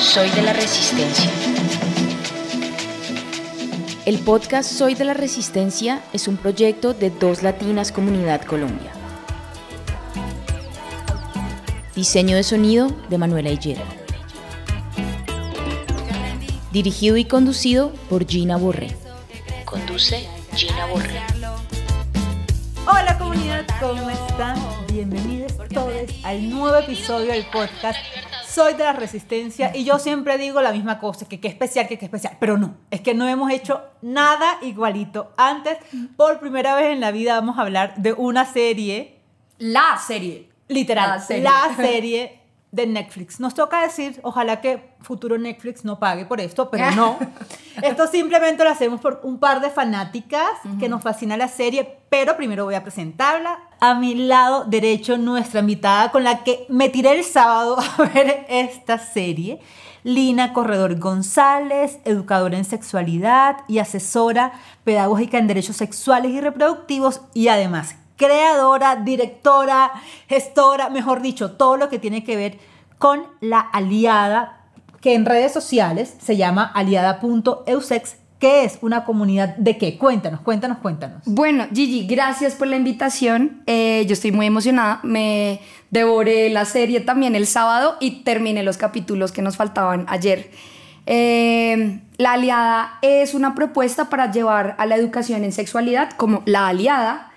Soy de la Resistencia. El podcast Soy de la Resistencia es un proyecto de Dos Latinas Comunidad Colombia. Diseño de sonido de Manuela Higuera. Dirigido y conducido por Gina Borré. Conduce Gina Borré. Hola comunidad, ¿cómo están? Bienvenidos todos al nuevo episodio del podcast Soy de la Resistencia y yo siempre digo la misma cosa, que qué especial, que qué especial, pero no, es que no hemos hecho nada igualito. Antes, por primera vez en la vida vamos a hablar de una serie, La serie. Literal, La serie. la serie de Netflix. Nos toca decir, ojalá que futuro Netflix no pague por esto, pero no. Esto simplemente lo hacemos por un par de fanáticas que nos fascina la serie, pero primero voy a presentarla. A mi lado derecho, nuestra invitada con la que me tiré el sábado a ver esta serie. Lina Corredor González, educadora en sexualidad y asesora pedagógica en derechos sexuales y reproductivos y además creadora, directora, gestora, mejor dicho, todo lo que tiene que ver con la aliada que en redes sociales se llama aliada.eusex, que es una comunidad de qué? Cuéntanos, cuéntanos, cuéntanos. Bueno, Gigi, gracias por la invitación. Eh, yo estoy muy emocionada. Me devoré la serie también el sábado y terminé los capítulos que nos faltaban ayer. Eh, la aliada es una propuesta para llevar a la educación en sexualidad como la aliada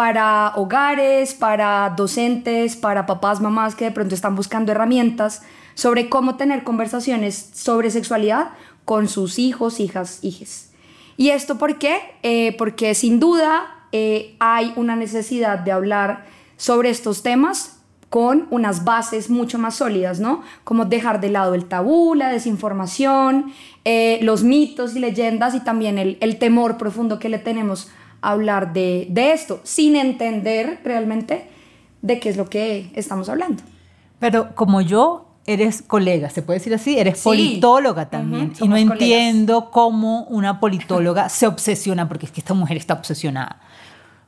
para hogares, para docentes, para papás, mamás que de pronto están buscando herramientas sobre cómo tener conversaciones sobre sexualidad con sus hijos, hijas, hijes. ¿Y esto por qué? Eh, porque sin duda eh, hay una necesidad de hablar sobre estos temas con unas bases mucho más sólidas, ¿no? Como dejar de lado el tabú, la desinformación, eh, los mitos y leyendas y también el, temor profundo que le tenemos hablar de, de esto, sin entender realmente de qué es lo que estamos hablando. Pero como yo, eres colega, se puede decir así, eres Sí. politóloga también. Y no colegas. entiendo cómo una politóloga se obsesiona, porque es que esta mujer está obsesionada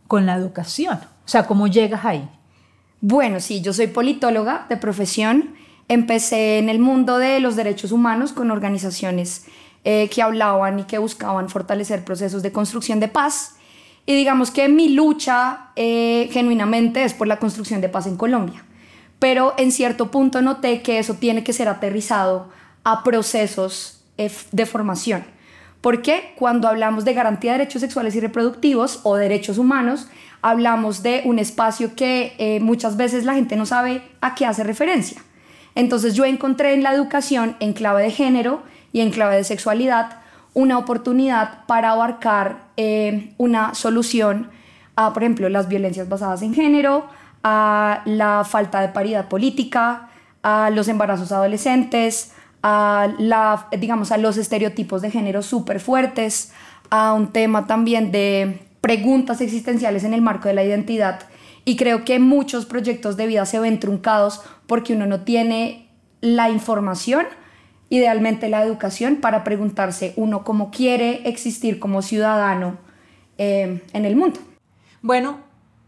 con la educación. O sea, ¿cómo llegas ahí? Bueno, sí, yo soy politóloga de profesión. Empecé en el mundo de los derechos humanos con organizaciones eh, que hablaban y que buscaban fortalecer procesos de construcción de paz. Y digamos que mi lucha eh, genuinamente es por la construcción de paz en Colombia. Pero en cierto punto noté que eso tiene que ser aterrizado a procesos eh, de formación. Porque cuando hablamos de garantía de derechos sexuales y reproductivos o derechos humanos, hablamos de un espacio que eh, muchas veces la gente no sabe a qué hace referencia. Entonces yo encontré en la educación, en clave de género y en clave de sexualidad, una oportunidad para abarcar eh, una solución a, por ejemplo, las violencias basadas en género, a la falta de paridad política, a los embarazos adolescentes, a, la, digamos, a los estereotipos de género súper fuertes, a un tema también de preguntas existenciales en el marco de la identidad. Y creo que muchos proyectos de vida se ven truncados porque uno no tiene la información, idealmente la educación, para preguntarse uno cómo quiere existir como ciudadano eh, en el mundo. Bueno,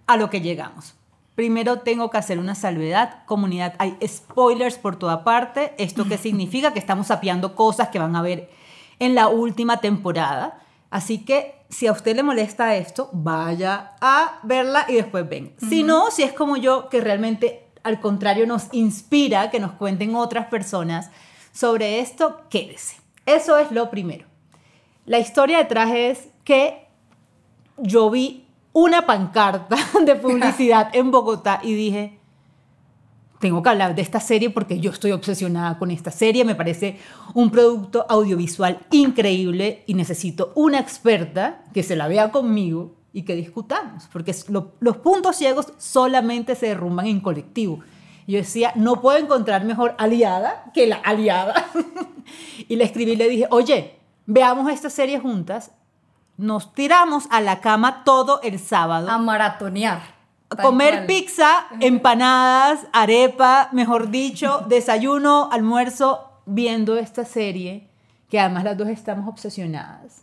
a lo que llegamos. Primero tengo que hacer una salvedad. Comunidad, hay spoilers por toda parte. ¿Esto qué significa? Que estamos sapeando cosas que van a ver en la última temporada. Así que si a usted le molesta esto, vaya a verla y después ven. Si no, si es como yo, que realmente al contrario nos inspira que nos cuenten otras personas sobre esto, quédese. Eso es lo primero. La historia detrás es que yo vi una pancarta de publicidad en Bogotá y dije, tengo que hablar de esta serie porque yo estoy obsesionada con esta serie, me parece un producto audiovisual increíble y necesito una experta que se la vea conmigo y que discutamos, porque los puntos ciegos solamente se derrumban en colectivo. Yo decía, no puedo encontrar mejor aliada que la aliada. y le escribí y le dije, oye, veamos esta serie juntas. Nos tiramos a la cama todo el sábado. A maratonear. comer cual. pizza, empanadas, arepa, mejor dicho, desayuno, almuerzo, viendo esta serie, que además las dos estamos obsesionadas.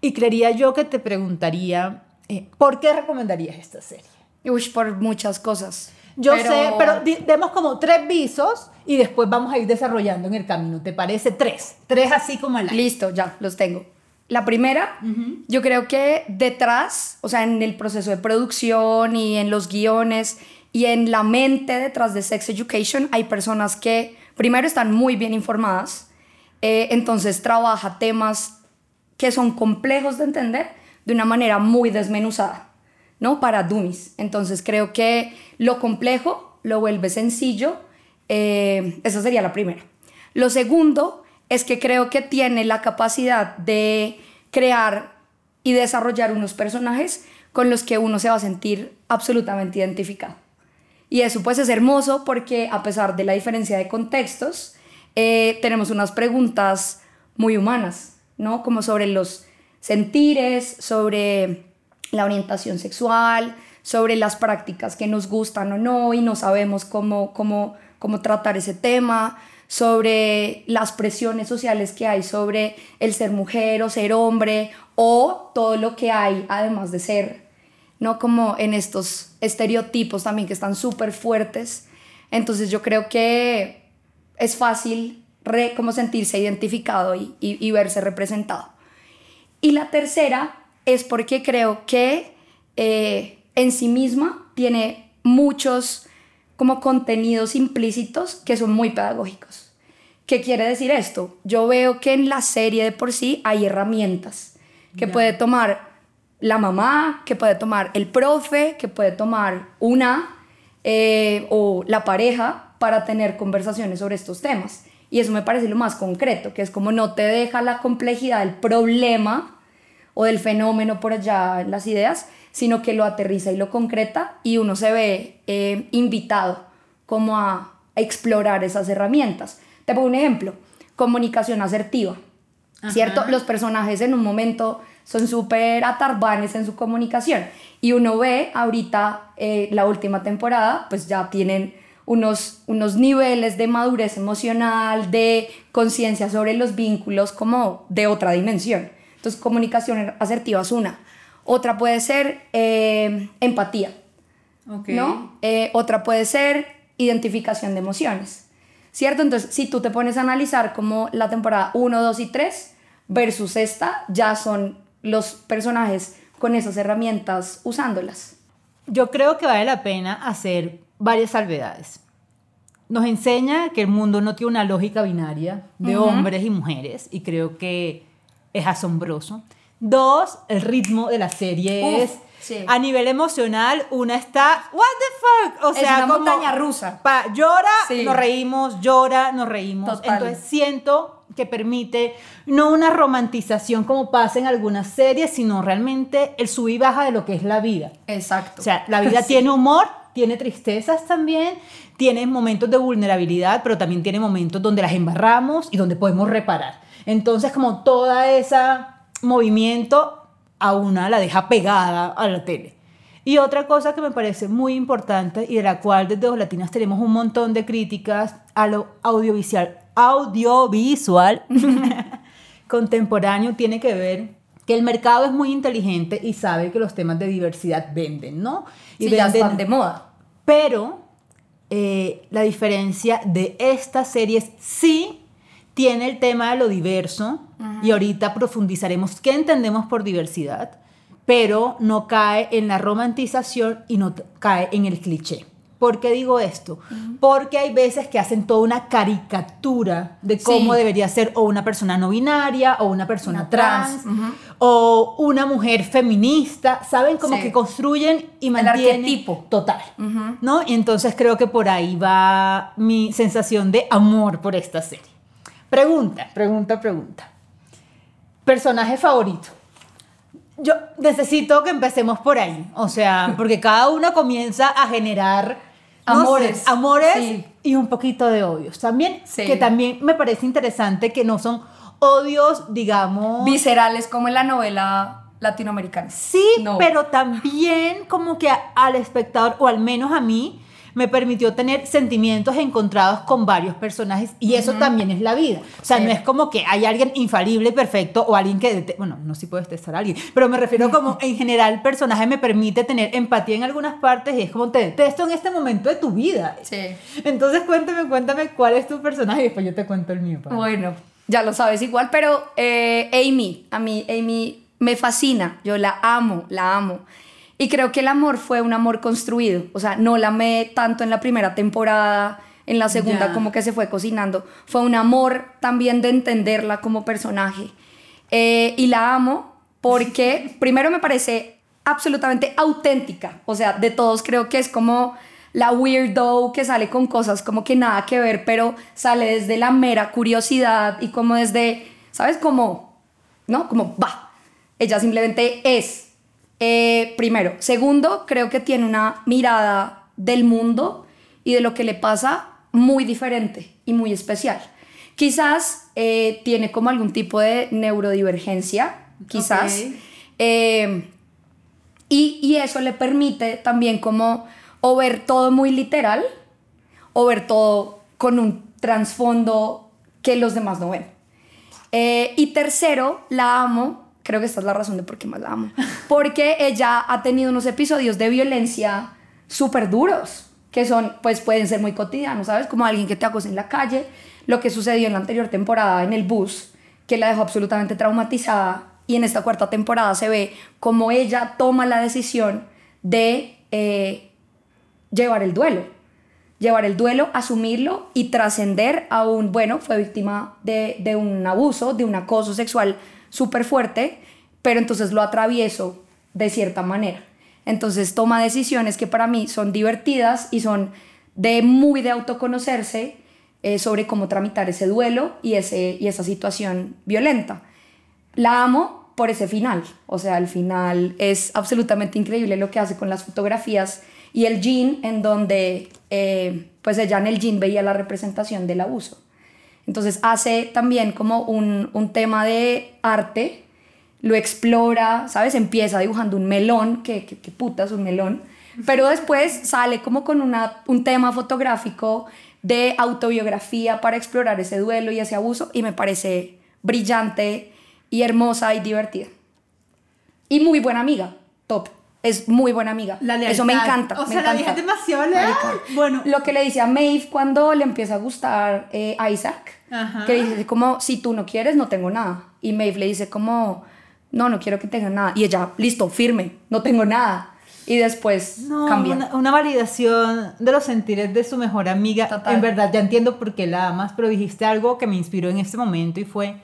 Y creería yo que te preguntaría, eh, ¿por qué recomendarías esta serie? Uy, por muchas cosas. Yo sé, pero demos como tres visos y después vamos a ir desarrollando en el camino, ¿te parece? Tres, tres así como el Listo, ya, los tengo. La primera, yo creo que detrás, o sea, en el proceso de producción y en los guiones y en la mente detrás de Sex Education, hay personas que primero están muy bien informadas, eh, entonces trabaja temas que son complejos de entender de una manera muy desmenuzada, ¿no? Para dummies. Entonces creo que lo complejo lo vuelve sencillo. eh, esa sería la primera. Lo segundo es que creo que tiene la capacidad de crear y desarrollar unos personajes con los que uno se va a sentir absolutamente identificado. Y eso pues es hermoso porque a pesar de la diferencia de contextos, eh, tenemos unas preguntas muy humanas, ¿no? Como sobre los sentires, sobre la orientación sexual, sobre las prácticas que nos gustan o no y no sabemos cómo, cómo, cómo tratar ese tema, sobre las presiones sociales que hay sobre el ser mujer o ser hombre o todo lo que hay además de ser ¿no? Como en estos estereotipos también que están súper fuertes. Entonces yo creo que es fácil re- como sentirse identificado y, y- y verse representado. Y la tercera es porque creo que eh, en sí misma tiene muchos como contenidos implícitos que son muy pedagógicos. ¿Qué quiere decir esto? Yo veo que en la serie de por sí hay herramientas que puede tomar la mamá, que puede tomar el profe, que puede tomar una eh, o la pareja para tener conversaciones sobre estos temas. Y eso me parece lo más concreto, que es como no te deja la complejidad del problema o del fenómeno por allá en las ideas, sino que lo aterriza y lo concreta y uno se ve eh, invitado como a, a explorar esas herramientas. Te pongo un ejemplo, comunicación asertiva, ¿cierto? Los personajes en un momento son súper atarbanes en su comunicación y uno ve ahorita eh, la última temporada, pues ya tienen unos, unos niveles de madurez emocional, de conciencia sobre los vínculos como de otra dimensión. Entonces, comunicación asertiva es una. Otra puede ser eh, empatía, Ok. ¿no? Eh, otra puede ser identificación de emociones, ¿cierto? Entonces, si tú te pones a analizar como la temporada 1, 2 y 3 versus esta, ya son los personajes con esas herramientas usándolas. Yo creo que vale la pena hacer varias salvedades. Nos enseña que el mundo no tiene una lógica binaria de hombres y mujeres y creo que es asombroso. Dos, el ritmo de la serie es sí. a nivel emocional, una está what the fuck, o Es sea, una como montaña rusa. pa- llora, Sí. nos reímos, llora, nos reímos. Total. Entonces siento que permite no una romantización como pasa en algunas series, sino realmente el sub y baja de lo que es la vida. Exacto. O sea, la vida tiene humor, tiene tristezas también, tiene momentos de vulnerabilidad, pero también tiene momentos donde las embarramos y donde podemos reparar. Entonces, como toda esa movimiento a una la deja pegada a la tele. Y otra cosa que me parece muy importante y de la cual desde Dos Latinas tenemos un montón de críticas a lo audiovisual, audiovisual contemporáneo tiene que ver que el mercado es muy inteligente y sabe que los temas de diversidad venden, ¿no? Y Sí, ya venden- están de moda. pero eh, la diferencia de estas series sí tiene el tema de lo diverso y ahorita profundizaremos qué entendemos por diversidad, pero no cae en la romantización y no cae en el cliché. ¿Por qué digo esto? Porque hay veces que hacen toda una caricatura de cómo Sí. debería ser o una persona no binaria o una persona Una trans, o una mujer feminista, ¿saben? Como Sí. que construyen y El mantienen arquetipo. total, ¿no? Y entonces creo que por ahí va mi sensación de amor por esta serie. Pregunta, pregunta, pregunta. Personaje favorito. Yo necesito que empecemos por ahí, o sea, porque cada uno comienza a generar no sé, Amores. amores Sí. y un poquito de odios. También, Sí. que también me parece interesante que no son odios, digamos, Viscerales como en la novela latinoamericana. Sí, No. pero también como que al espectador, o al menos a mí, me permitió tener sentimientos encontrados con varios personajes y eso también es la vida. O sea, Sí. no es como que hay alguien infalible, perfecto o alguien que, bueno, no si puedes detestar a alguien, pero me refiero como en general el personaje me permite tener empatía en algunas partes y es como te detesto en este momento de tu vida. Sí. Entonces cuéntame, cuéntame cuál es tu personaje y después yo te cuento el mío. pa. Bueno, ya lo sabes igual, pero eh, Amy, a mí Amy me fascina, yo la amo, la amo. Y creo que el amor fue un amor construido, o sea, no la amé tanto en la primera temporada, en la segunda Ya. como que se fue cocinando, fue un amor también de entenderla como personaje. Eh, y la amo porque primero me parece absolutamente auténtica, o sea, de todos creo que es como la weirdo que sale con cosas como que nada que ver, pero sale desde la mera curiosidad y como desde, ¿sabes? Como, ¿no? Como, va, ella simplemente es. Eh, primero. Segundo, creo que tiene una mirada del mundo y de lo que le pasa muy diferente y muy especial. Quizás eh, tiene como algún tipo de neurodivergencia, quizás. Eh, y, y eso le permite también como o ver todo muy literal o ver todo con un trasfondo que los demás no ven. Y tercero, la amo, creo que esta es la razón de por qué más la amo, porque ella ha tenido unos episodios de violencia súper duros, que son, pues pueden ser muy cotidianos, ¿sabes? Como alguien que te acosa en la calle, lo que sucedió en la anterior temporada en el bus, que la dejó absolutamente traumatizada, y en esta cuarta temporada se ve como ella toma la decisión de eh, llevar el duelo, llevar el duelo, asumirlo y trascender a un, bueno, fue víctima de, de un abuso, de un acoso sexual súper fuerte, pero entonces lo atravieso de cierta manera. Entonces toma decisiones que para mí son divertidas y son de muy de autoconocerse eh, sobre cómo tramitar ese duelo y, ese, y esa situación violenta. La amo por ese final, o sea, el final es absolutamente increíble lo que hace con las fotografías y el jean en donde eh, pues ella en el jean veía la representación del abuso. Entonces hace también como un, un tema de arte, lo explora, ¿sabes? Empieza dibujando un melón, que, que, que un melón, pero después sale como con una, un tema fotográfico de autobiografía para explorar ese duelo y ese abuso y me parece brillante y hermosa y divertida. Y muy buena amiga, top. Es muy buena amiga. La Eso me encanta. O me sea, la encanta. vieja es demasiado leal. Bueno. Lo que le dice a Maeve cuando le empieza a gustar eh, Isaac, Ajá. que dice como, si tú no quieres, no tengo nada. Y Maeve le dice como, no, no quiero que tenga nada. Y ella, listo, firme, no tengo nada. Y después No, cambia. Una, una validación de los sentires de su mejor amiga. Total. En verdad, ya entiendo por qué la amas, pero dijiste algo que me inspiró en este momento y fue,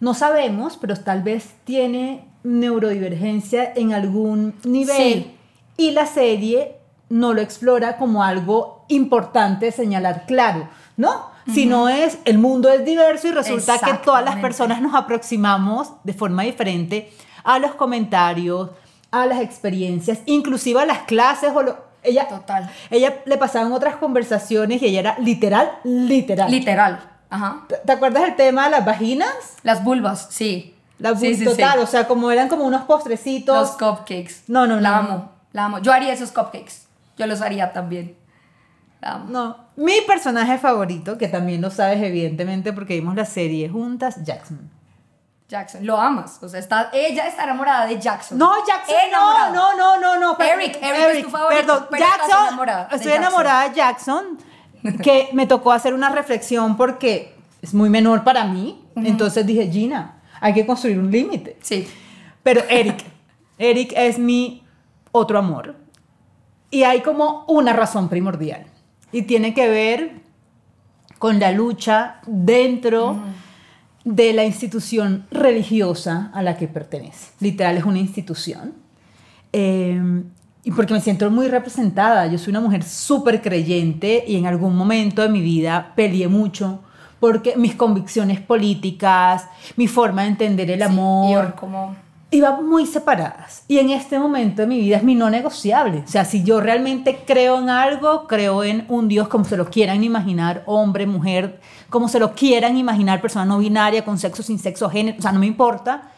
no sabemos, pero tal vez tiene neurodivergencia en algún nivel. Sí. Y la serie no lo explora como algo importante señalar claro, ¿no? Si no es, el mundo es diverso y resulta que todas las personas nos aproximamos de forma diferente a los comentarios, a las experiencias, inclusive a las clases o lo, ella, Total. ella le pasaban otras conversaciones y ella era literal, literal. Literal. Ajá. ¿Te- ¿Te acuerdas del tema de las vaginas? Las vulvas, sí. La sí, sí, total, sí. o sea, como eran como unos postrecitos. Los cupcakes. No, no, La no. amo, la amo. Yo haría esos cupcakes. Yo los haría también. La amo. No, mi personaje favorito, que también lo sabes evidentemente porque vimos la serie juntas, Jackson. Jackson, lo amas. O sea, está, ella está enamorada de Jackson. No, Jackson, Enamorada. no, no, no, no, no. per- Eric, Eric es tu favorito, Perdón, pero Jackson, enamorada estoy Jackson. enamorada de Jackson, que me tocó hacer una reflexión porque es muy menor para mí. Entonces dije, Gina, hay que construir un límite. Sí. Pero Eric, Eric es mi otro amor. Y hay como una razón primordial. Y tiene que ver con la lucha dentro de la institución religiosa a la que pertenece. Literal es una institución. Eh, y porque me siento muy representada. Yo soy una mujer súper creyente y en algún momento de mi vida peleé mucho porque mis convicciones políticas, mi forma de entender el amor, como... iban muy separadas. Y en este momento de mi vida es mi no negociable. O sea, si yo realmente creo en algo, creo en un Dios como se lo quieran imaginar, hombre, mujer, como se lo quieran imaginar, persona no binaria, con sexo, sin sexo, género, o sea, no me importa.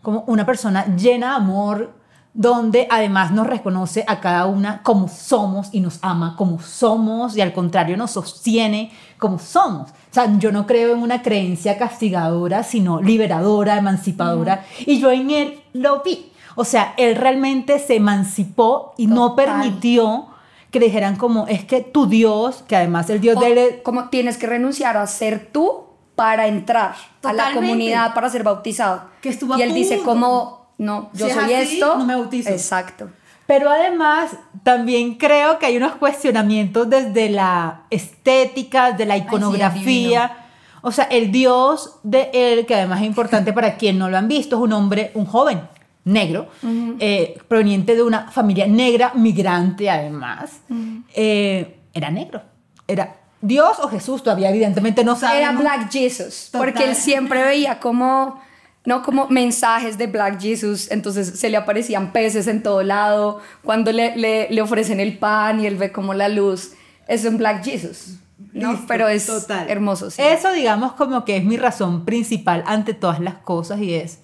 como una persona llena de amor, donde además nos reconoce a cada una como somos y nos ama como somos y al contrario nos sostiene como somos. O sea, yo no creo en una creencia castigadora, sino liberadora, emancipadora. Y yo en él lo vi. O sea, él realmente se emancipó y no permitió que le dijeran como, es que tu Dios, que además el Dios O de él como tienes que renunciar a ser tú para entrar a la comunidad para ser bautizado. Que estuvo y él dice como, no, yo Si es soy así, esto. no me bautizo. Exacto. Pero además, también creo que hay unos cuestionamientos desde la estética, de la iconografía. o sea, el dios de él, que además es importante para quien no lo han visto, es un hombre, un joven negro, eh, proveniente de una familia negra, migrante además. Eh, era negro. Era Dios o Jesús, todavía evidentemente no Era sabemos. Black Jesus, Total. porque él siempre veía como, no como mensajes de Black Jesus, entonces se le aparecían peces en todo lado, cuando le, le, le ofrecen el pan y él ve como la luz, es un Black Jesus, ¿no? Listo, Pero es total. hermoso. sí. Eso, digamos, como que es mi razón principal ante todas las cosas y es,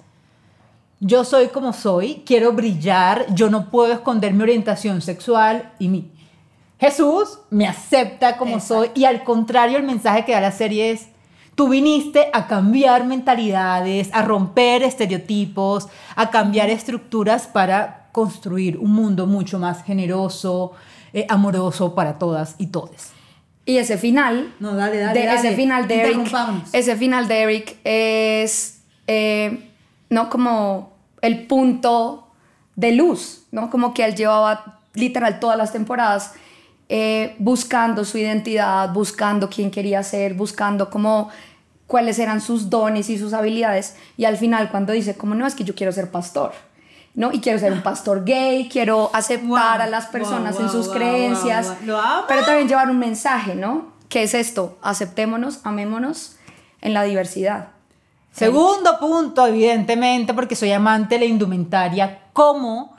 yo soy como soy, quiero brillar, yo no puedo esconder mi orientación sexual y mi... Jesús me acepta como soy y al contrario el mensaje que da la serie es, tú viniste a cambiar mentalidades, a romper estereotipos, a cambiar estructuras para construir un mundo mucho más generoso, eh, amoroso para todas y todes. Y ese final, No, dale, dale, de, dale. ese final de Eric, ese final de Eric es, eh, no como el punto de luz, no como que él llevaba literal todas las temporadas eh, buscando su identidad, buscando quién quería ser, buscando como cuáles eran sus dones y sus habilidades y al final cuando dice como no es que yo quiero ser pastor. ¿no? Y quiero ser un pastor gay, quiero aceptar Wow, a las personas wow, en sus wow, creencias, pero también llevar un mensaje, ¿no? ¿Qué es esto? Aceptémonos, amémonos en la diversidad. Segundo punto, evidentemente, porque soy amante de la indumentaria, cómo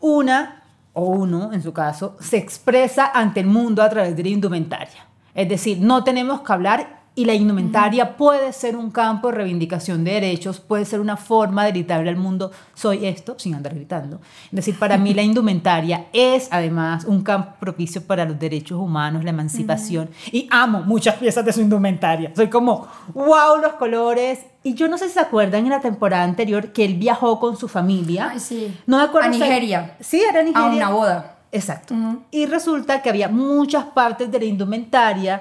una, o uno en su caso, se expresa ante el mundo a través de la indumentaria. Es decir, no tenemos que hablar y la indumentaria puede ser un campo de reivindicación de derechos, puede ser una forma de gritarle al mundo, soy esto, sin andar gritando. Es decir, para mí la indumentaria es además un campo propicio para los derechos humanos, la emancipación, y amo muchas piezas de su indumentaria. Soy como, wow, los colores. Y yo no sé si se acuerdan en la temporada anterior que él viajó con su familia. Ay, sí. No me acuerdo. A Nigeria. Sí, era Nigeria. A una boda. Exacto. Y resulta que había muchas partes de la indumentaria,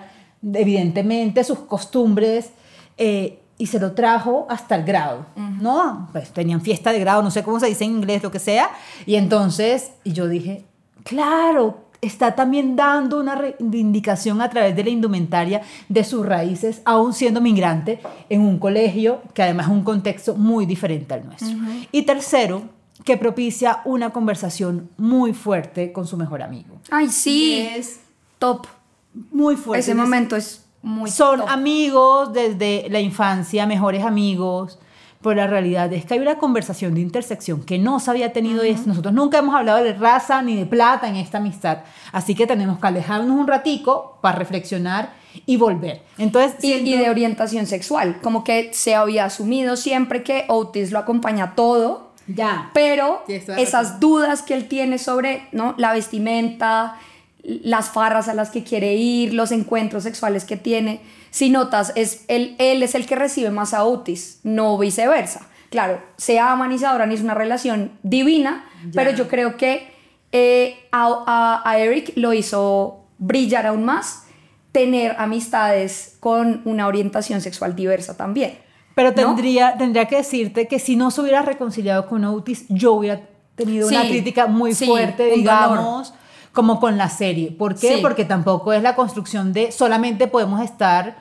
evidentemente sus costumbres, eh, y se lo trajo hasta el grado, ¿no? Pues tenían fiesta de grado, no sé cómo se dice en inglés, lo que sea. Y entonces, y yo dije, claro, está también dando una reivindicación a través de la indumentaria de sus raíces, aún siendo migrante, en un colegio que además es un contexto muy diferente al nuestro. Y tercero, que propicia una conversación muy fuerte con su mejor amigo. Ay, sí. Es Top. Muy fuerte. Ese momento es muy son top. amigos desde la infancia, mejores amigos. Pero la realidad es que hay una conversación de intersección que no se había tenido. y es- Nosotros nunca hemos hablado de raza ni de plata en esta amistad. Así que tenemos que alejarnos un ratico para reflexionar y volver. Entonces, Y, y siento- de orientación sexual, como que se había asumido siempre que Otis lo acompaña todo, ya. pero esas dudas que él tiene sobre ¿no? la vestimenta, las farras a las que quiere ir, los encuentros sexuales que tiene, si notas, es él, él es el que recibe más a Otis, no viceversa. Claro, se aman y se adoran, y es una relación divina, pero yo creo que eh, a, a- a Eric lo hizo brillar aún más tener amistades con una orientación sexual diversa también. Pero ¿no? tendría, tendría que decirte que si no se hubiera reconciliado con Otis, yo hubiera tenido una crítica muy sí, fuerte, digamos, como con la serie. ¿Por qué? Sí. Porque tampoco es la construcción de solamente podemos estar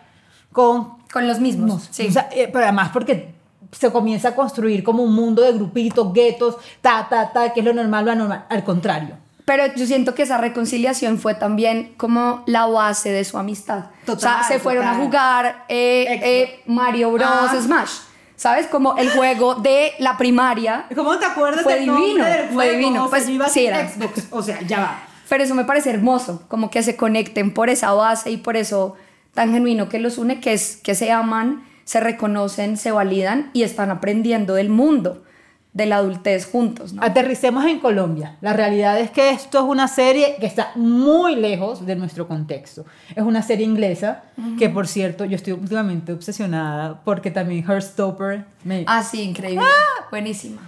con... Con los mismos. Sí. O sea, eh, pero además porque se comienza a construir como un mundo de grupitos, guetos, ta, ta, ta, que es lo normal, lo anormal. Al contrario. Pero yo siento que esa reconciliación fue también como la base de su amistad. o sea, Total, se fueron a total. jugar eh, eh, Mario Bros. Ah. Smash. ¿Sabes? Como el juego de la primaria. ¿Cómo te acuerdas Fue del nombre divino, del fue juego? divino. O sea, Pues, sí era. Xbox. O sea, ya va. Pero eso me parece hermoso, como que se conecten por esa base y por eso tan genuino que los une, que es que se aman, se reconocen, se validan y están aprendiendo del mundo, de la adultez juntos, ¿no? Aterricemos en Colombia. La realidad es que esto es una serie que está muy lejos de nuestro contexto. Es una serie inglesa que, por cierto, yo estoy últimamente obsesionada porque también Heartstopper me... Ah, sí, increíble. Buenísima.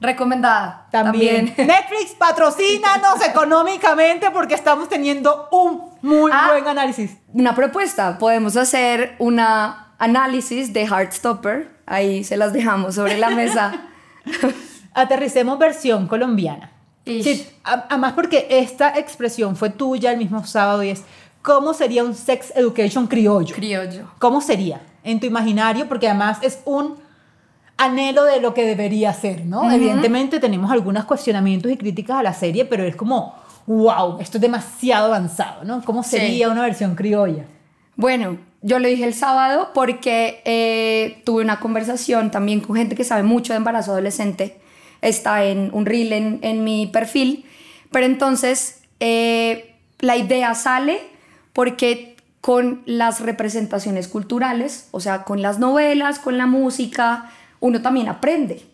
Recomendada. También. Netflix patrocínanos económicamente porque estamos teniendo un muy Ah. buen análisis. Una propuesta, podemos hacer una análisis de Heartstopper, ahí se las dejamos sobre la mesa. Aterricemos versión colombiana. Sí, además porque esta expresión fue tuya el mismo sábado y es ¿cómo sería un sex education criollo? Criollo. ¿Cómo sería en tu imaginario? Porque además es un anhelo de lo que debería ser, ¿no? Evidentemente tenemos algunos cuestionamientos y críticas a la serie, pero es como, wow, esto es demasiado avanzado, ¿no? ¿Cómo Sí. sería una versión criolla? Bueno, yo lo dije el sábado porque eh, tuve una conversación también con gente que sabe mucho de embarazo adolescente. Está en un reel en, en mi perfil. Pero entonces eh, la idea sale porque con las representaciones culturales, o sea, con las novelas, con la música, uno también aprende.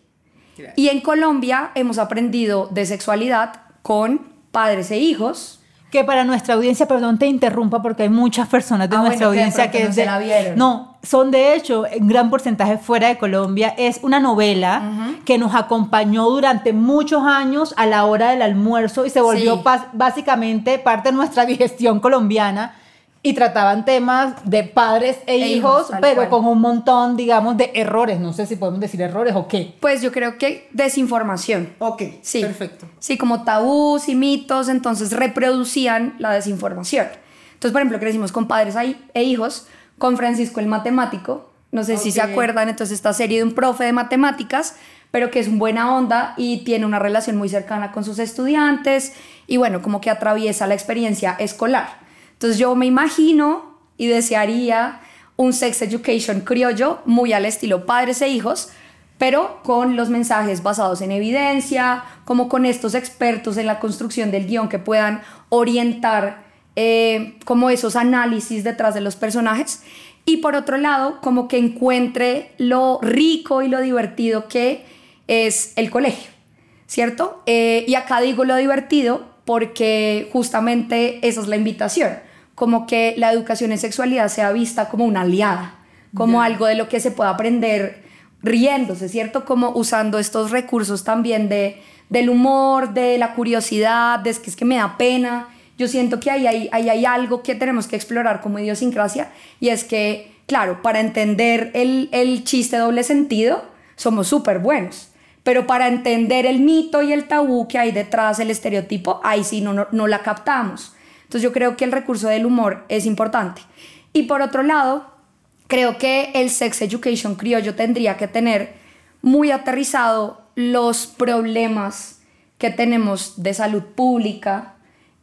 Y en Colombia hemos aprendido de sexualidad con padres e hijos, Que para nuestra audiencia, perdón, te interrumpa porque hay muchas personas de Ah, nuestra bueno, que audiencia pronto que no es se de- la vieron. No, son de hecho en gran porcentaje fuera de Colombia. Es una novela que nos acompañó durante muchos años a la hora del almuerzo y se volvió Sí. básicamente parte de nuestra digestión colombiana. Y trataban temas de padres e, E hijos, hijos, pero cual. con un montón, digamos, de errores. No sé si podemos decir errores o qué. pues yo creo que desinformación. Ok, Sí. Sí, como tabús y mitos, entonces reproducían la desinformación. Entonces, por ejemplo, crecimos con padres e hijos, con Francisco el matemático, no sé si se acuerdan, entonces esta serie de un profe de matemáticas, pero que es un buena onda y tiene una relación muy cercana con sus estudiantes y bueno, como que atraviesa la experiencia escolar. Entonces yo me imagino y desearía un sex education criollo muy al estilo padres e hijos, pero con los mensajes basados en evidencia, como con estos expertos en la construcción del guion que puedan orientar eh, como esos análisis detrás de los personajes. Y por otro lado, como que encuentre lo rico y lo divertido que es el colegio, ¿cierto? Eh, y acá digo lo divertido porque justamente esa es la invitación, como que la educación en sexualidad sea vista como una aliada, como algo de lo que se pueda aprender riéndose, ¿cierto? Como usando estos recursos también de, del humor, de la curiosidad, de es que es que me da pena. Yo siento que ahí hay, ahí hay algo que tenemos que explorar como idiosincrasia y es que, claro, para entender el, el chiste doble sentido, somos súper buenos. Pero para entender el mito y el tabú que hay detrás, el estereotipo, ahí sí no, no, no la captamos. Entonces yo creo que el recurso del humor es importante. Y por otro lado, creo que el sex education criollo tendría que tener muy aterrizado los problemas que tenemos de salud pública,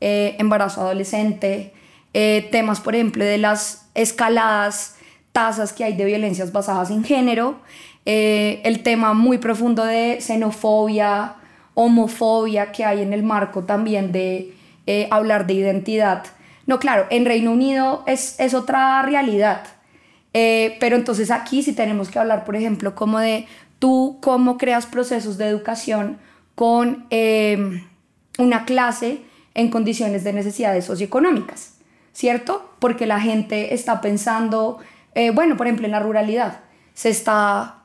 eh, embarazo adolescente, eh, temas, por ejemplo, de las escaladas tasas que hay de violencias basadas en género, eh, el tema muy profundo de xenofobia, homofobia que hay en el marco también de eh, hablar de identidad. No, claro, en Reino Unido es, es otra realidad, eh, pero entonces aquí sí tenemos que hablar, por ejemplo, como de tú cómo creas procesos de educación con eh, una clase en condiciones de necesidades socioeconómicas, ¿cierto? Porque la gente está pensando, eh, bueno, por ejemplo, en la ruralidad, se está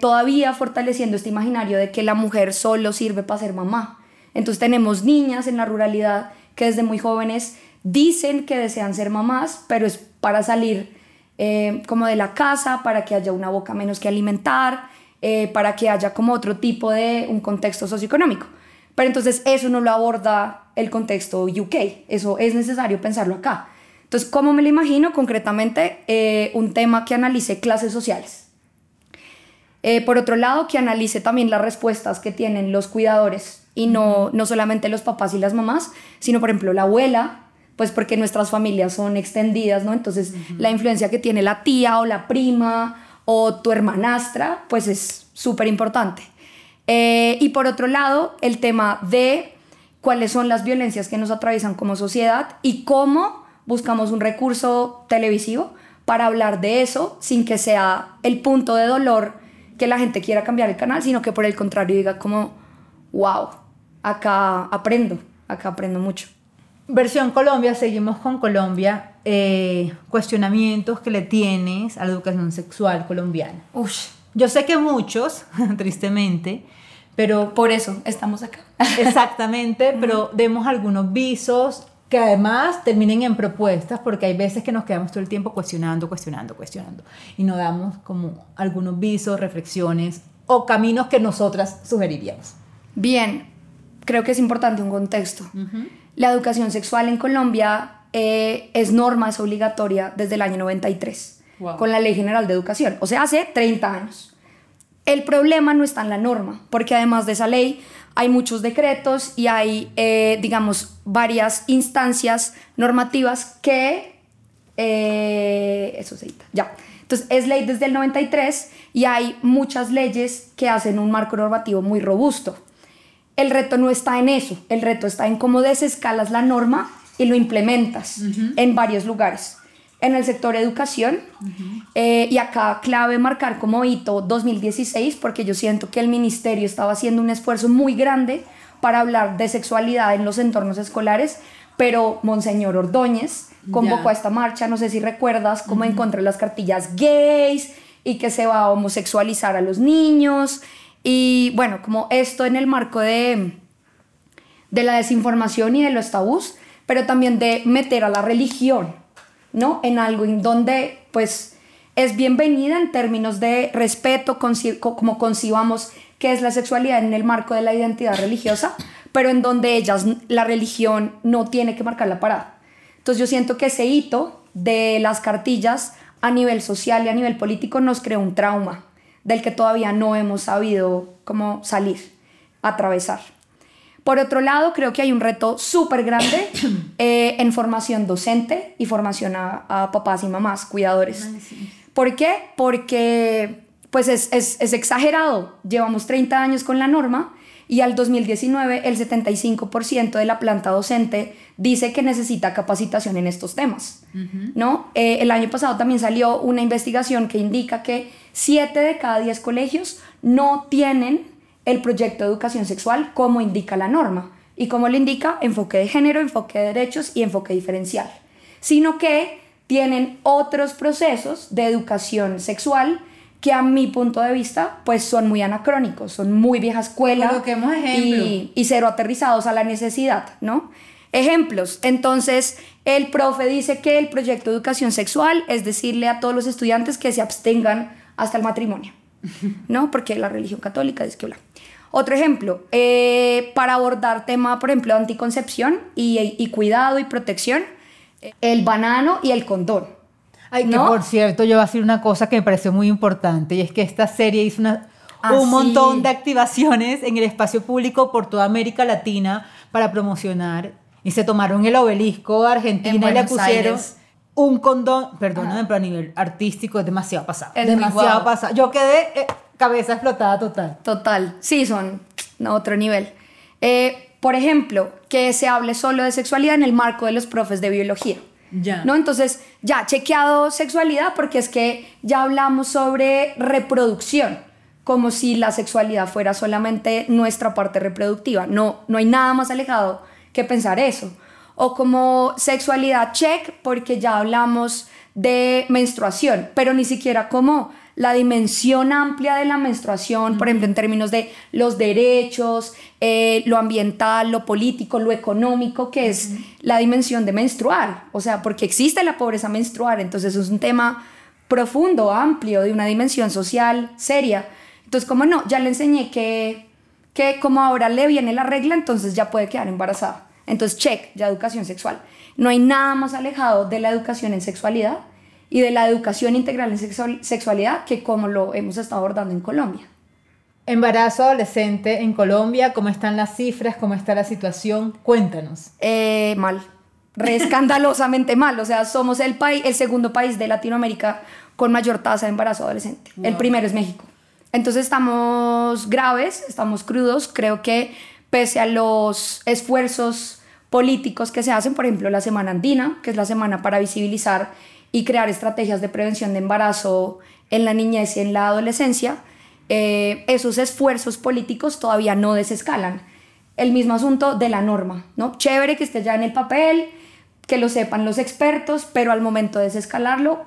todavía fortaleciendo este imaginario de que la mujer solo sirve para ser mamá. Entonces tenemos niñas en la ruralidad que desde muy jóvenes dicen que desean ser mamás, pero es para salir eh, como de la casa, para que haya una boca menos que alimentar, eh, para que haya como otro tipo de un contexto socioeconómico. Pero entonces eso no lo aborda el contexto UK, eso es necesario pensarlo acá. Entonces, ¿cómo me lo imagino? Concretamente, eh, un tema que analice clases sociales. Eh, por otro lado, que analice también las respuestas que tienen los cuidadores y no, no solamente los papás y las mamás, sino, por ejemplo, la abuela, pues porque nuestras familias son extendidas, ¿no? Entonces, la influencia que tiene la tía o la prima o tu hermanastra, pues es súper importante. Eh, y por otro lado, el tema de cuáles son las violencias que nos atraviesan como sociedad y cómo buscamos un recurso televisivo para hablar de eso sin que sea el punto de dolor que la gente quiera cambiar el canal, sino que por el contrario diga como, wow, acá aprendo, acá aprendo mucho. Versión Colombia, seguimos con Colombia. eh, cuestionamientos que le tienes a la educación sexual colombiana. Ush, Yo sé que muchos, tristemente, pero por eso estamos acá. exactamente, pero demos algunos visos que además terminen en propuestas, porque hay veces que nos quedamos todo el tiempo cuestionando, cuestionando, cuestionando, y no damos como algunos visos, reflexiones o caminos que nosotras sugeriríamos. Bien, creo que es importante un contexto. La educación sexual en Colombia eh, es norma, es obligatoria desde el año 93, Wow. con la Ley General de Educación, o sea, hace 30 años. El problema no está en la norma, porque además de esa ley hay muchos decretos y hay, eh, digamos, varias instancias normativas que... eh, eso se edita, ya. Entonces, es ley desde el 93 y hay muchas leyes que hacen un marco normativo muy robusto. El reto no está en eso, el reto está en cómo desescalas la norma y lo implementas en varios lugares. En el sector educación, eh, y acá clave marcar como hito 2016, porque yo siento que el ministerio estaba haciendo un esfuerzo muy grande para hablar de sexualidad en los entornos escolares, pero Monseñor Ordóñez convocó Ya. a esta marcha, no sé si recuerdas, cómo en contra de las cartillas gays y que se va a homosexualizar a los niños. Y bueno, como esto en el marco de, de la desinformación y de los tabús, pero también de meter a la religión, ¿no? En algo en donde, pues, es bienvenida en términos de respeto, como concibamos qué es la sexualidad en el marco de la identidad religiosa, pero en donde ellas, la religión, no tiene que marcar la parada. Entonces yo siento que ese hito de las cartillas a nivel social y a nivel político nos creó un trauma del que todavía no hemos sabido cómo salir, atravesar. Por otro lado, creo que hay un reto súper grande eh, en formación docente y formación a, a papás y mamás, cuidadores. ¿Por qué? Porque pues es, es, es exagerado. Llevamos 30 años con la norma y al 2019 el 75% de la planta docente dice que necesita capacitación en estos temas. ¿no? Eh, el año pasado también salió una investigación que indica que 7 de cada 10 colegios no tienen el proyecto de educación sexual como indica la norma. Y como lo indica, enfoque de género, enfoque de derechos y enfoque diferencial. Sino que tienen otros procesos de educación sexual que a mi punto de vista pues son muy anacrónicos, son muy vieja escuela y, y cero aterrizados a la necesidad, ¿no? Ejemplos, entonces el profe dice que el proyecto de educación sexual es decirle a todos los estudiantes que se abstengan hasta el matrimonio, ¿no? Porque la religión católica dice que bla. Otro ejemplo, eh, para abordar tema, por ejemplo, de anticoncepción y, y cuidado y protección, el banano y el condón. Ay, que ¿No? por cierto, yo voy a decir una cosa que me pareció muy importante y es que esta serie hizo una, Ah, un sí. montón de activaciones en el espacio público por toda América Latina para promocionar y se tomaron el obelisco de Argentina En y le pusieron Aires. un condón, perdóname, pero a nivel artístico es demasiado pasado. Es demasiado guau. pasado. Yo quedé eh, cabeza explotada total. Total, sí, son no, otro nivel. Eh, por ejemplo, que se hable solo de sexualidad en el marco de los profes de biología. Ya. ¿No? Entonces, ya, chequeado sexualidad porque es que ya hablamos sobre reproducción, como si la sexualidad fuera solamente nuestra parte reproductiva. No, no hay nada más alejado que pensar eso. O como sexualidad check porque ya hablamos de menstruación, pero ni siquiera como la dimensión amplia de la menstruación, por ejemplo, en términos de los derechos, eh, lo ambiental, lo político, lo económico, que es la dimensión de menstruar. O sea, porque existe la pobreza menstrual, entonces es un tema profundo, amplio, de una dimensión social seria. Entonces, como no, ya le enseñé que, que como ahora le viene la regla, entonces ya puede quedar embarazada. Entonces, check, ya educación sexual. No hay nada más alejado de la educación en sexualidad y de la educación integral en sexual- sexualidad que como lo hemos estado abordando en Colombia. Embarazo adolescente en Colombia, ¿cómo están las cifras? ¿Cómo está la situación? Cuéntanos. Eh, mal, re escandalosamente mal. O sea, somos el, país, el segundo país de Latinoamérica con mayor tasa de embarazo adolescente. El primero es México. Entonces estamos graves, estamos crudos. Creo que pese a los esfuerzos políticos que se hacen, por ejemplo, la Semana Andina, que es la semana para visibilizar y crear estrategias de prevención de embarazo en la niñez y en la adolescencia, eh, esos esfuerzos políticos todavía no desescalan. El mismo asunto de la norma, ¿no? Chévere que esté ya en el papel, que lo sepan los expertos, pero al momento de desescalarlo,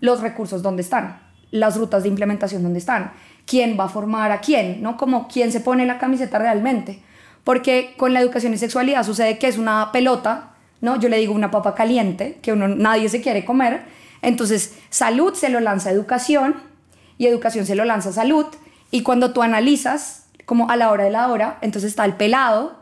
los recursos dónde están, las rutas de implementación dónde están, quién va a formar a quién, ¿no? Como quién se pone la camiseta realmente. Porque con la educación y sexualidad sucede que es una pelota, ¿no? Yo le digo una papa caliente, que uno, nadie se quiere comer. Entonces, salud se lo lanza educación y educación se lo lanza salud. Y cuando tú analizas, como a la hora de la hora, entonces está el pelado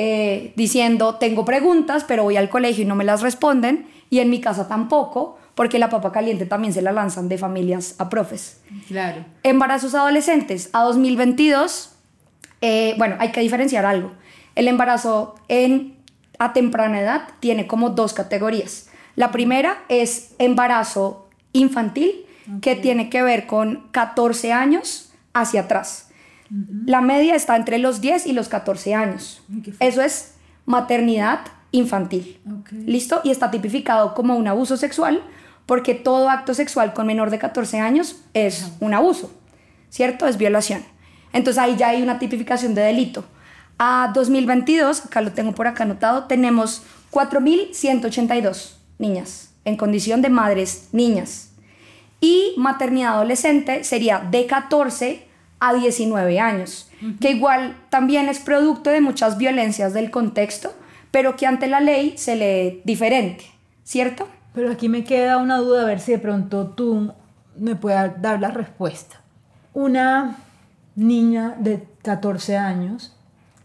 eh, diciendo, tengo preguntas, pero voy al colegio y no me las responden, y en mi casa tampoco, porque la papa caliente también se la lanzan de familias a profes. Claro. Embarazos adolescentes a 2022, eh, bueno, hay que diferenciar algo. El embarazo en, a temprana edad tiene como dos categorías. La primera es embarazo infantil, que tiene que ver con 14 años hacia atrás. La media está entre los 10 y los 14 años. Eso es maternidad infantil. ¿Listo? Y está tipificado como un abuso sexual porque todo acto sexual con menor de 14 años es un abuso, ¿cierto? Es violación. Entonces ahí ya hay una tipificación de delito. A 2022, acá lo tengo por acá anotado, tenemos 4.182 niñas en condición de madres niñas. Y maternidad adolescente sería de 14 a 19 años, que igual también es producto de muchas violencias del contexto, pero que ante la ley se lee diferente, ¿cierto? Pero aquí me queda una duda, a ver si de pronto tú me puedas dar la respuesta. Una niña de 14 años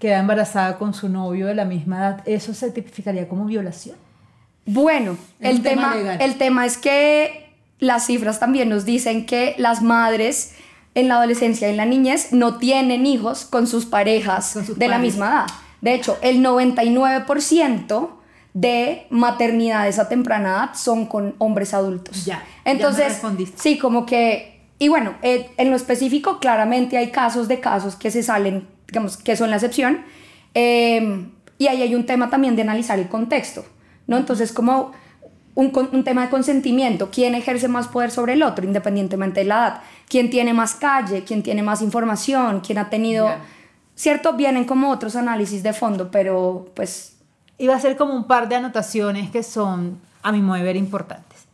queda embarazada con su novio de la misma edad, ¿eso se tipificaría como violación? Bueno, el tema tema, el tema es que las cifras también nos dicen que las madres en la adolescencia y en la niñez no tienen hijos con sus parejas Con sus de la pares. misma edad. De hecho, el 99% de maternidades a temprana edad son con hombres adultos. Ya, ya me Entonces, sí, como que, y bueno, eh, en lo específico, claramente hay casos de casos que se salen, digamos, que son la excepción. Eh, y ahí hay un tema también de analizar el contexto, ¿no? Entonces, como un, un tema de consentimiento, quién ejerce más poder sobre el otro, independientemente de la edad, quién tiene más calle, quién tiene más información, quién ha tenido, Ya. cierto, vienen como otros análisis de fondo, pero pues Iba a ser como un par de anotaciones que son, a mi modo de ver, importantes.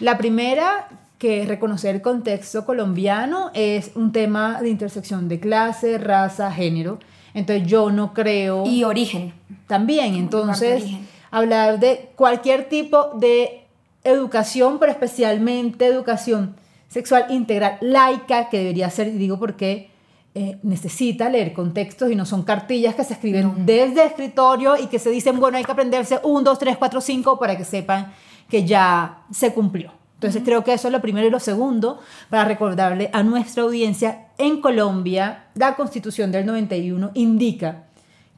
La primera, que reconocer el contexto colombiano, es un tema de intersección de clase, raza, género. Entonces yo no creo... y origen. También, entonces, origen. hablar de cualquier tipo de educación, pero especialmente educación sexual integral, laica, que debería ser, y digo porque eh, necesita leer contextos y no son cartillas que se escriben desde escritorio y que se dicen, bueno, hay que aprenderse un, dos, tres, cuatro, cinco para que sepan que ya se cumplió. Entonces creo que eso es lo primero y lo segundo para recordarle a nuestra audiencia, en Colombia la constitución del 91 indica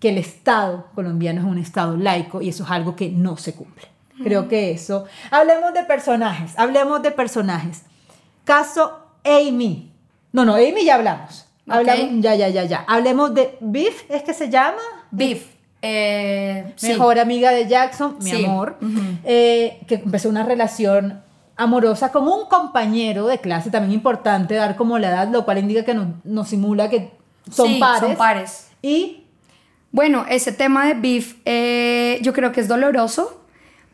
que el Estado colombiano es un Estado laico y eso es algo que no se cumple. Creo que eso. Hablemos de personajes, hablemos de personajes. Caso Amy. No, no, Amy ya hablamos. Hablamos, ya, ya, ya, ya. Hablemos de Biff, ¿es que se llama? Beef. Eh, sí. Mejor amiga de Jackson, mi Sí. amor, eh, que empezó una relación amorosa con un compañero de clase, también importante dar como la edad, lo cual indica que nos, nos simula que son Sí, pares. son pares. Y Bueno, ese tema de beef eh, yo creo que es doloroso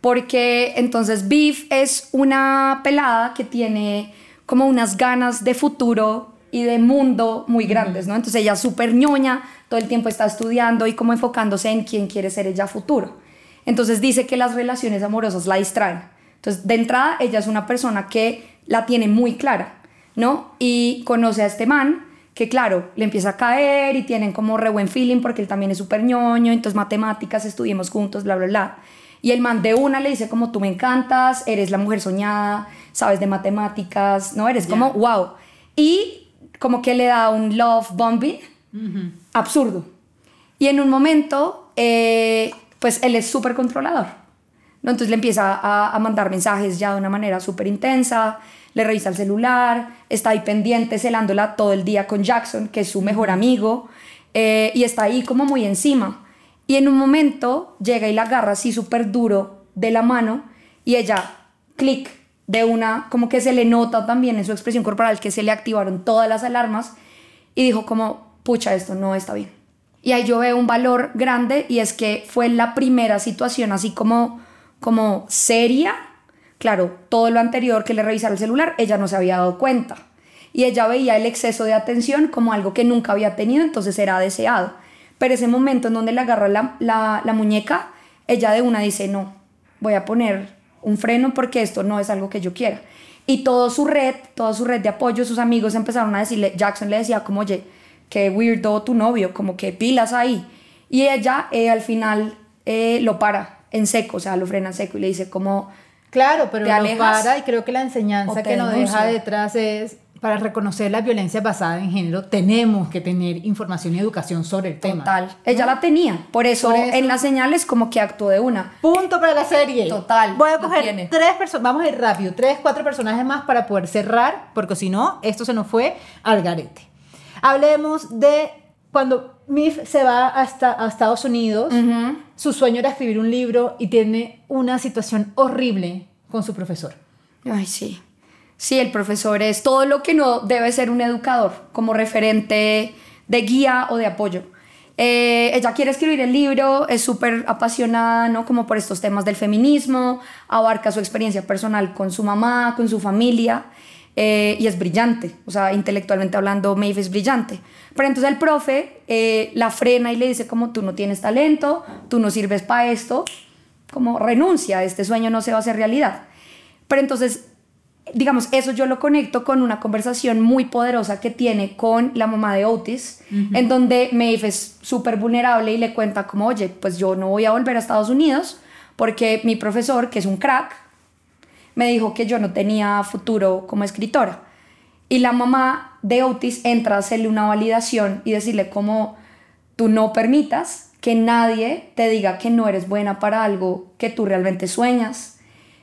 porque entonces beef es una pelada que tiene como unas ganas de futuro y de mundo muy grandes, ¿no? Entonces ella es súper ñoña, todo el tiempo está estudiando y como enfocándose en quién quiere ser ella futuro. Entonces dice que las relaciones amorosas la distraen. Entonces, de entrada, ella es una persona que la tiene muy clara, ¿no? Y conoce a este man que, claro, le empieza a caer y tienen como re buen feeling porque él también es súper ñoño, entonces matemáticas, estudiemos juntos, bla, bla, bla. Y el man de una le dice como tú me encantas, eres la mujer soñada, sabes de matemáticas, ¿no? Eres como, wow. Y como que le da un love bombing absurdo. Y en un momento, eh, pues él es súper controlador. ¿No? Entonces le empieza a, a mandar mensajes ya de una manera súper intensa, le revisa el celular, está ahí pendiente, celándola todo el día con Jackson, que es su mejor amigo, eh, y está ahí como muy encima. Y en un momento llega y la agarra así súper duro de la mano y ella, clic, de una, como que se le nota también en su expresión corporal que se le activaron todas las alarmas y dijo como, pucha, esto no está bien. Y ahí yo veo un valor grande y es que fue la primera situación así como, como seria. Claro, todo lo anterior que le revisara el celular, ella no se había dado cuenta. Y ella veía el exceso de atención como algo que nunca había tenido, entonces era deseado. Pero ese momento en donde le agarra la, la, la muñeca, ella de una dice, no, voy a poner un freno porque esto no es algo que yo quiera. Y toda su red, toda su red de apoyo, sus amigos empezaron a decirle, Jackson le decía como, oye, qué weirdo tu novio, como que pilas ahí. Y ella eh, al final eh, lo para en seco, o sea, lo frena en seco y le dice como... Claro, pero ¿Te lo para y creo que la enseñanza que nos deja detrás es para reconocer la violencia basada en género tenemos que tener información y educación sobre el tema. Total. Ella la tenía. Por eso, Por eso. en las señales como que actuó de una. Punto para la serie. Total, Voy a coger tres personas, vamos a ir rápido, tres, cuatro personajes más para poder cerrar, porque si no, esto se nos fue al garete. Hablemos de cuando Mif se va hasta a Estados Unidos, su sueño era escribir un libro y tiene una situación horrible con su profesor. Ay, sí. Sí, el profesor es todo lo que no debe ser un educador, como referente de guía o de apoyo. Eh, ella quiere escribir el libro, es súper apasionada, ¿no? Como por estos temas del feminismo, abarca su experiencia personal con su mamá, con su familia, eh, y es brillante, o sea, intelectualmente hablando, Maeve es brillante. Pero entonces el profe eh, la frena y le dice como, tú no tienes talento, tú no sirves para esto, como renuncia, este sueño no se va a hacer realidad. Pero entonces, digamos, eso yo lo conecto con una conversación muy poderosa que tiene con la mamá de Otis, en donde Maeve es súper vulnerable y le cuenta como, oye, pues yo no voy a volver a Estados Unidos porque mi profesor, que es un crack, me dijo que yo no tenía futuro como escritora. Y la mamá de Otis entra a hacerle una validación y decirle como tú no permitas que nadie te diga que no eres buena para algo que tú realmente sueñas.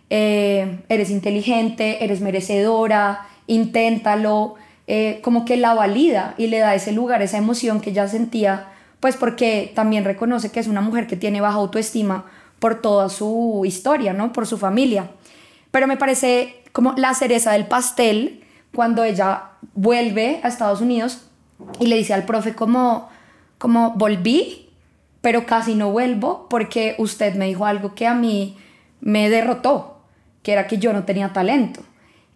Eh, eres inteligente, eres merecedora, inténtalo. eh, como que la valida y le da ese lugar, esa emoción que ella sentía, pues porque también reconoce que es una mujer que tiene baja autoestima por toda su historia, ¿no? Por su familia. Pero me parece como la cereza del pastel cuando ella vuelve a Estados Unidos y le dice al profe como, como volví, pero casi no vuelvo porque usted me dijo algo que a mí me derrotó, que era que yo no tenía talento.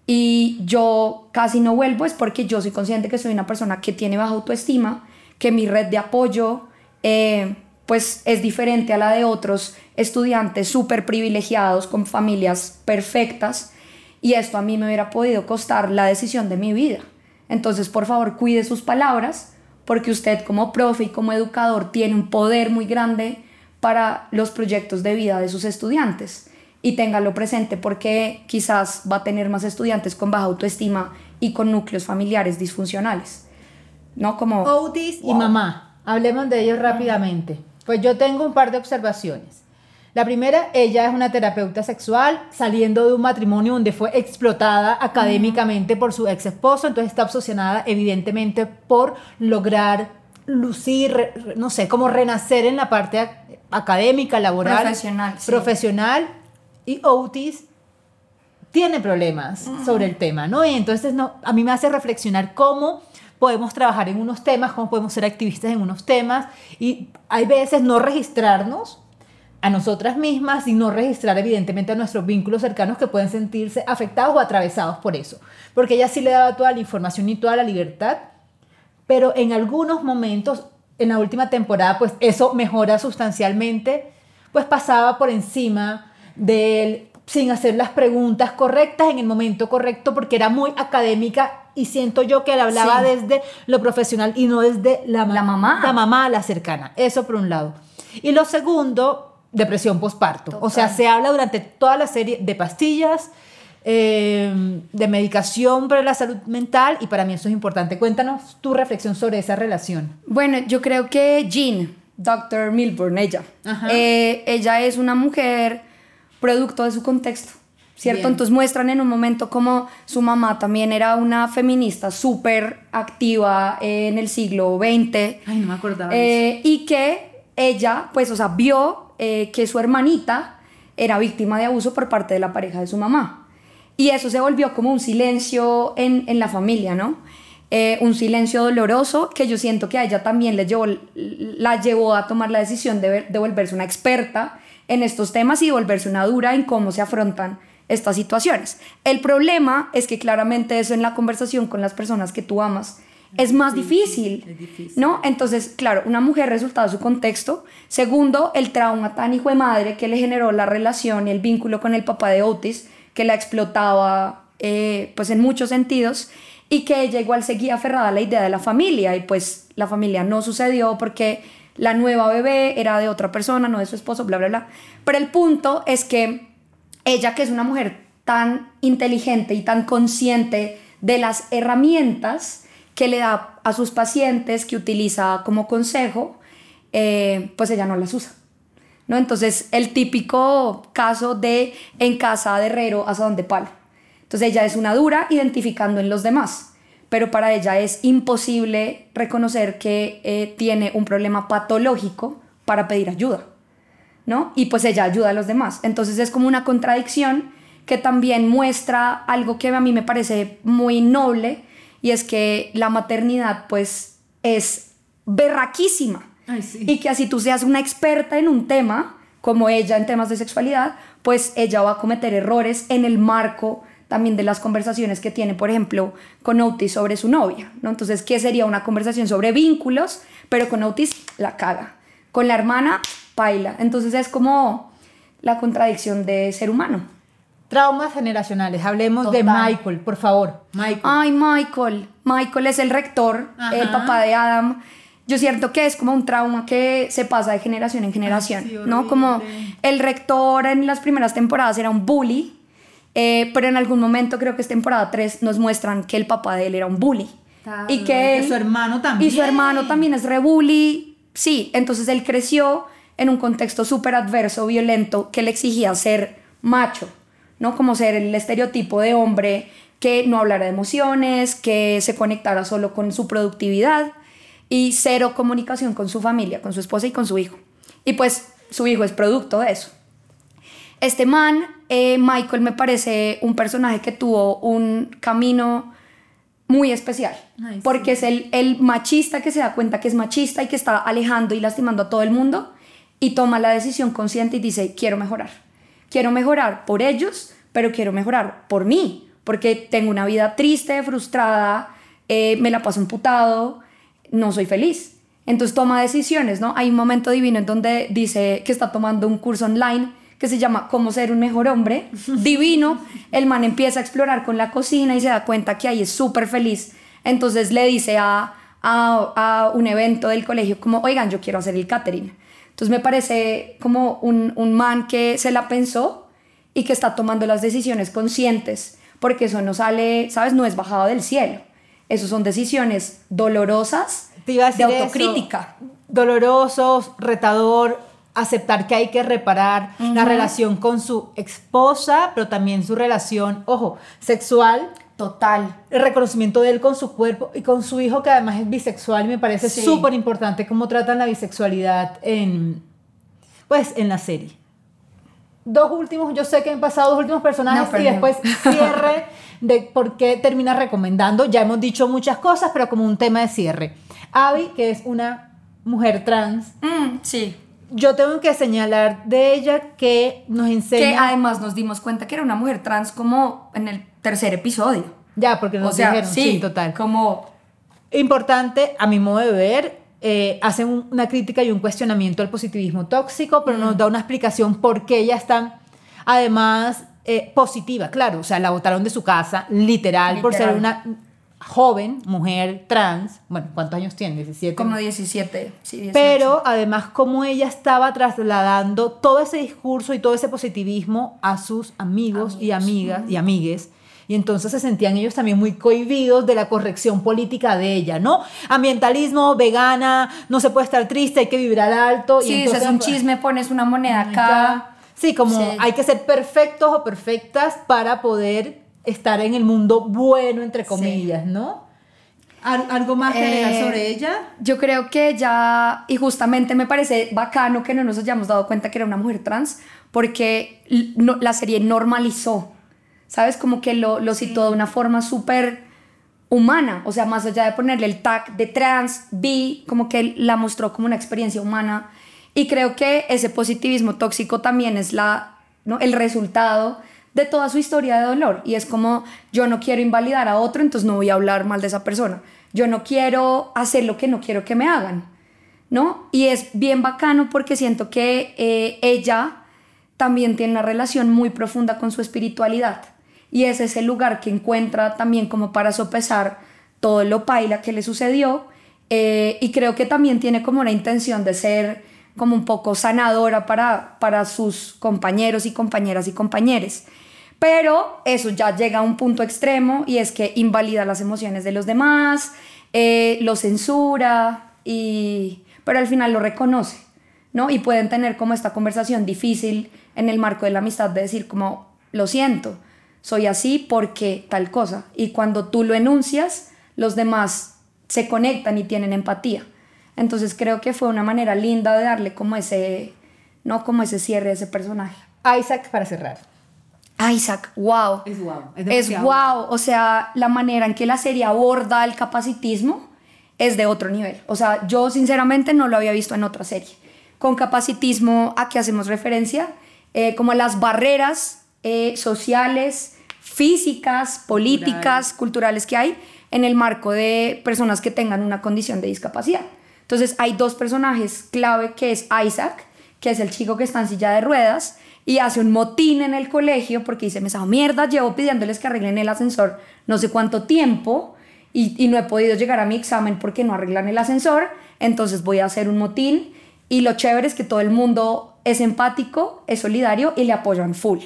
Y yo casi no vuelvo es porque yo soy consciente que soy una persona que tiene baja autoestima, que mi red de apoyo eh, pues es diferente a la de otros estudiantes súper privilegiados con familias perfectas y esto a mí me hubiera podido costar la decisión de mi vida. Entonces, por favor, cuide sus palabras porque usted como profe y como educador tiene un poder muy grande para los proyectos de vida de sus estudiantes y téngalo presente porque quizás va a tener más estudiantes con baja autoestima y con núcleos familiares disfuncionales. ¿No? Como... Otis y mamá. Hablemos de ellos rápidamente. Pues yo tengo un par de observaciones. La primera, ella es una terapeuta sexual saliendo de un matrimonio donde fue explotada académicamente por su ex esposo, entonces está obsesionada evidentemente por lograr lucir, no sé, como renacer en la parte ac- académica, laboral, Profesional, sí. profesional. Y Otis tiene problemas sobre el tema, ¿no? Y entonces no, a mí me hace reflexionar cómo podemos trabajar en unos temas, cómo podemos ser activistas en unos temas. Y hay veces no registrarnos a nosotras mismas y no registrar evidentemente a nuestros vínculos cercanos que pueden sentirse afectados o atravesados por eso, porque ella sí le daba toda la información y toda la libertad, pero en algunos momentos, en la última temporada, pues eso mejora sustancialmente, pues pasaba por encima de él sin hacer las preguntas correctas en el momento correcto porque era muy académica y siento yo que él hablaba Sí. desde lo profesional y no desde la, La mamá. la mamá, la cercana. Eso por un lado. Y lo segundo, depresión postparto. O sea, se habla durante toda la serie de pastillas, eh, de medicación para la salud mental y para mí eso es importante. Cuéntanos tu reflexión sobre esa relación. Bueno, yo creo que Jean, Dr. Milburn, ella, eh, ella es una mujer producto de su contexto, ¿cierto? Bien. Entonces muestran en un momento como su mamá también era una feminista súper activa en el siglo XX. Ay, no me acordaba Eh, y que ella, pues, o sea, vio eh, que su hermanita era víctima de abuso por parte de la pareja de su mamá. Y eso se volvió como un silencio en, en la familia, ¿no? eh, un silencio doloroso que yo siento que a ella también le llevó, la llevó a tomar la decisión de, ver- de volverse una experta en estos temas y volverse una dura en cómo se afrontan estas situaciones. El problema es que claramente eso en la conversación con las personas que tú amas es más difícil, es difícil. ¿no? Entonces, claro, una mujer resultado de su contexto. Segundo, el trauma tan hijo de madre que le generó la relación y el vínculo con el papá de Otis, que la explotaba eh, pues en muchos sentidos y que ella igual seguía aferrada a la idea de la familia y pues la familia no sucedió porque la nueva bebé era de otra persona, no de su esposo, bla, bla, bla. Pero el punto es que ella, que es una mujer tan inteligente y tan consciente de las herramientas que le da a sus pacientes, que utiliza como consejo, eh, pues ella no las usa. ¿no? Entonces, el típico caso de en casa de herrero hasta donde palo. Entonces, ella es una dura identificando en los demás, pero para ella es imposible reconocer que eh, tiene un problema patológico para pedir ayuda. ¿No? Y pues ella ayuda a los demás. Entonces es como una contradicción que también muestra algo que a mí me parece muy noble y es que la maternidad pues es berraquísima. Ay, sí. Y que así tú seas una experta en un tema, como ella en temas de sexualidad, pues ella va a cometer errores en el marco también de las conversaciones que tiene, por ejemplo, con Otis sobre su novia, ¿no? Entonces, ¿qué sería una conversación sobre vínculos? Pero con Otis la caga. Con la hermana, paila. Entonces es como la contradicción de ser humano. Traumas generacionales. Hablemos de. Michael, por favor. Michael. Ay, Michael. Michael es el rector, Ajá. el papá de Adam. Yo siento que es como un trauma que se pasa de generación en generación, Ay, sí, ¿no? Como el rector en las primeras temporadas era un bully, eh, pero en algún momento, creo que es temporada 3, nos muestran que el papá de él era un bully. Tal, y que que él- su hermano también. Y su hermano también es re bully. Sí, entonces él creció en un contexto súper adverso, violento, que le exigía ser macho, ¿no? Como ser el estereotipo de hombre que no hablara de emociones, que se conectara solo con su productividad y cero comunicación con su familia, con su esposa y con su hijo. Y pues su hijo es producto de eso. Este man, eh, Michael, me parece un personaje que tuvo un camino muy especial. Ay, sí. porque es el, el machista que se da cuenta que es machista y que está alejando y lastimando a todo el mundo y toma la decisión consciente y dice, quiero mejorar. Quiero mejorar por ellos, pero quiero mejorar por mí, porque tengo una vida triste, frustrada, eh, me la paso imputado, no soy feliz. Entonces toma decisiones, ¿no? Hay un momento divino en donde dice que está tomando un curso online que se llama Cómo ser un mejor hombre. Divino. El man empieza a explorar con la cocina y se da cuenta que ahí es súper feliz. Entonces le dice a, a, a un evento del colegio como, oigan, yo quiero hacer el catering. Entonces me parece como un, un man que se la pensó y que está tomando las decisiones conscientes, porque eso no sale, ¿sabes? No es bajado del cielo. Eso son decisiones dolorosas de decir eso. autocrítica. Doloroso, retador, aceptar que hay que reparar la relación con su esposa, pero también su relación, ojo, sexual, Total. el reconocimiento de él con su cuerpo y con su hijo que además es bisexual y me parece Sí. súper importante cómo tratan la bisexualidad en pues en la serie. Dos últimos, yo sé que han pasado dos últimos personajes No, y después cierre de por qué termina recomendando. Ya hemos dicho muchas cosas, pero como un tema de cierre. Abby, que es una mujer trans, Mm, sí. Yo tengo que señalar de ella que nos enseña Que además nos dimos cuenta que era una mujer trans como en el tercer episodio. ya porque nos o sea, dijeron, sí, sí, total. Como importante, a mi modo de ver, eh, hacen un- una crítica y un cuestionamiento al positivismo tóxico, pero Mm. nos da una explicación por qué ella está, además, eh, positiva, claro, o sea, la botaron de su casa, literal, por ser una joven, mujer trans, bueno, ¿cuántos años tiene? 17. como 17, sí, 18. Pero además como ella estaba trasladando todo ese discurso y todo ese positivismo a sus amigos, y amigas y amigues. Y entonces se sentían ellos también muy cohibidos de la corrección política de ella, ¿no? Ambientalismo, vegana, no se puede estar triste, hay que vibrar alto. Sí, y entonces, un chisme, pones una moneda acá. Sí, como Sí. hay que ser perfectos o perfectas para poder estar en el mundo bueno, entre comillas, ¿no? ¿Al- ¿Algo más que agregar Eh, sobre ella? Yo creo que ya, y justamente me parece bacano que no nos hayamos dado cuenta que era una mujer trans, porque no- la serie normalizó, ¿sabes? Como que lo, lo citó de una forma súper humana, o sea, más allá de ponerle el tag de trans, bi, como que la mostró como una experiencia humana. Y creo que ese positivismo tóxico también es la, ¿no? el resultado de toda su historia de dolor. Y es como, yo no quiero invalidar a otro, entonces no voy a hablar mal de esa persona. Yo no quiero hacer lo que no quiero que me hagan, ¿no? Y es bien bacano porque siento que eh, ella también tiene una relación muy profunda con su espiritualidad y es ese lugar que encuentra también como para sopesar todo lo paila que le sucedió eh, y creo que también tiene como una intención de ser como un poco sanadora para, para sus compañeros y compañeras y compañeros. Pero eso ya llega a un punto extremo y es que invalida las emociones de los demás, eh, lo censura, y, pero al final lo reconoce, ¿no? Y pueden tener como esta conversación difícil en el marco de la amistad de decir como, lo siento, soy así porque tal cosa. Y cuando tú lo enuncias, los demás se conectan y tienen empatía. Entonces creo que fue una manera linda de darle como ese, ¿no? Como ese cierre a ese personaje. Isaac, para cerrar. Isaac, wow. Es wow. Es, demasiado wow. O sea, la manera en que la serie aborda el capacitismo es de otro nivel. O sea, yo sinceramente no lo había visto en otra serie. Con capacitismo, ¿a qué hacemos referencia? Eh, como las barreras eh, sociales, físicas, políticas, culturales que hay en el marco de personas que tengan una condición de discapacidad. Entonces hay dos personajes clave que es Isaac, que es el chico que está en silla de ruedas y hace un motín en el colegio porque dice, me saco mierda, llevo pidiéndoles que arreglen el ascensor no sé cuánto tiempo y, y no he podido llegar a mi examen porque no arreglan el ascensor, entonces voy a hacer un motín y lo chévere es que todo el mundo es empático, es solidario y le apoyan full